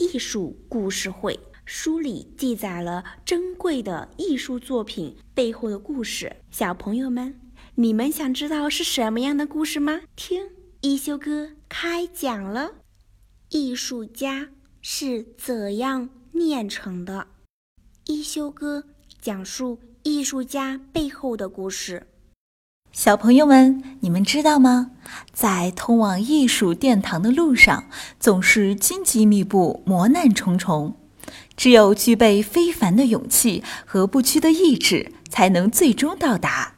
艺术故事会》，书里记载了珍贵的艺术作品背后的故事。小朋友们，你们想知道是什么样的故事吗？听。一休哥开讲了，艺术家是怎样炼成的？一休哥讲述艺术家背后的故事。小朋友们，你们知道吗？在通往艺术殿堂的路上，总是荆棘密布、磨难重重。只有具备非凡的勇气和不屈的意志，才能最终到达。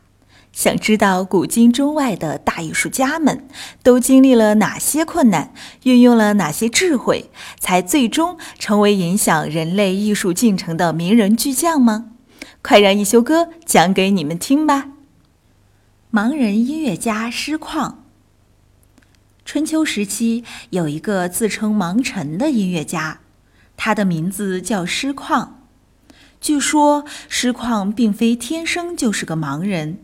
想知道古今中外的大艺术家们都经历了哪些困难，运用了哪些智慧，才最终成为影响人类艺术进程的名人巨匠吗？快让一休哥讲给你们听吧。盲人音乐家师旷。春秋时期有一个自称盲臣的音乐家，他的名字叫师旷。据说师旷并非天生就是个盲人。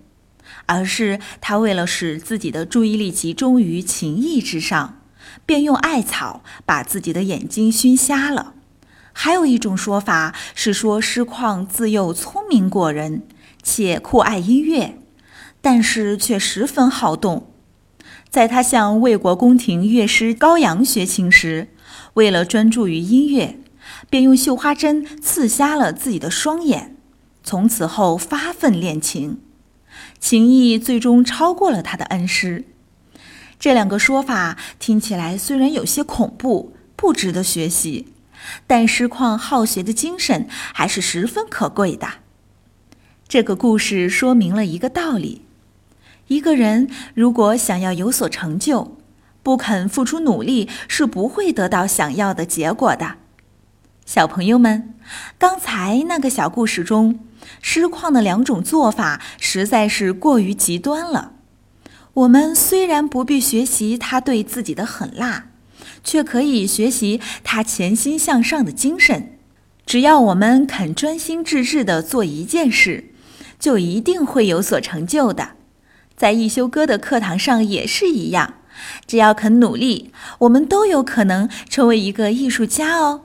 而是他为了使自己的注意力集中于琴艺之上，便用艾草把自己的眼睛熏瞎了。还有一种说法是说，师旷自幼聪明过人，且酷爱音乐，但是却十分好动。在他向魏国宫廷乐师高阳学琴时，为了专注于音乐，便用绣花针刺瞎了自己的双眼。从此后发奋练琴。情谊最终超过了他的恩师，这两个说法听起来虽然有些恐怖，不值得学习，但师旷好学的精神还是十分可贵的。这个故事说明了一个道理：一个人如果想要有所成就，不肯付出努力，是不会得到想要的结果的。小朋友们，刚才那个小故事中。师旷的两种做法实在是过于极端了。我们虽然不必学习他对自己的狠辣，却可以学习他潜心向上的精神。只要我们肯专心致志地做一件事，就一定会有所成就的。在一休哥的课堂上也是一样，只要肯努力，我们都有可能成为一个艺术家哦。